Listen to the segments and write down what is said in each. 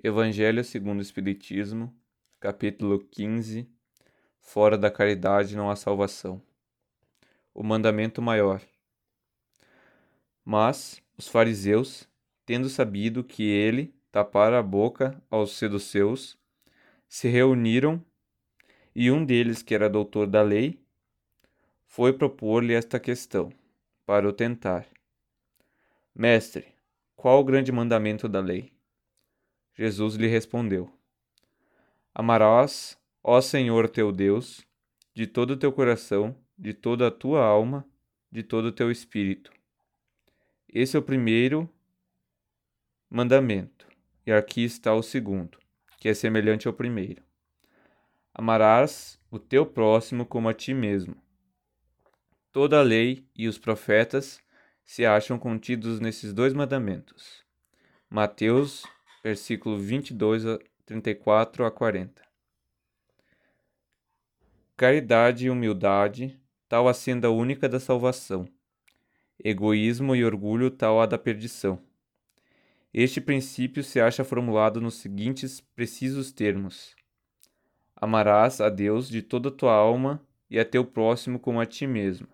Evangelho segundo o Espiritismo, capítulo 15 Fora da caridade não há salvação. O mandamento maior. Mas os fariseus, tendo sabido que ele tapara a boca aos seduceus, se reuniram e um deles, que era doutor da lei, foi propor-lhe esta questão, para o tentar: Mestre, qual o grande mandamento da lei? Jesus lhe respondeu: Amarás, ó Senhor teu Deus, de todo o teu coração, de toda a tua alma, de todo o teu espírito. Esse é o primeiro mandamento, e aqui está o segundo, que é semelhante ao primeiro. Amarás o teu próximo como a ti mesmo. Toda a lei e os profetas se acham contidos nesses dois mandamentos. Mateus versículo 22 a 34 a 40. Caridade e humildade, tal a senda única da salvação. Egoísmo e orgulho, tal a da perdição. Este princípio se acha formulado nos seguintes precisos termos: Amarás a Deus de toda a tua alma e a teu próximo como a ti mesmo.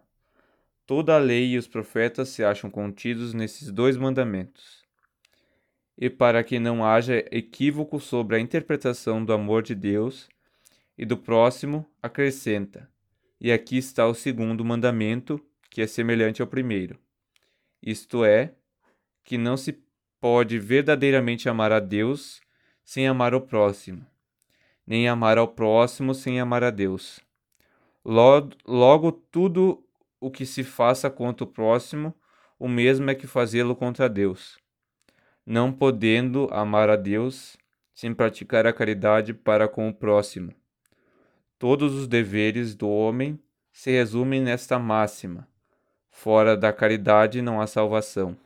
Toda a lei e os profetas se acham contidos nesses dois mandamentos e para que não haja equívoco sobre a interpretação do amor de Deus e do próximo, acrescenta: E aqui está o segundo mandamento, que é semelhante ao primeiro. Isto é, que não se pode verdadeiramente amar a Deus sem amar o próximo, nem amar ao próximo sem amar a Deus. Logo, logo tudo o que se faça contra o próximo, o mesmo é que fazê-lo contra Deus não podendo amar a Deus sem praticar a caridade para com o próximo. Todos os deveres do homem se resumem nesta máxima: fora da caridade não há salvação.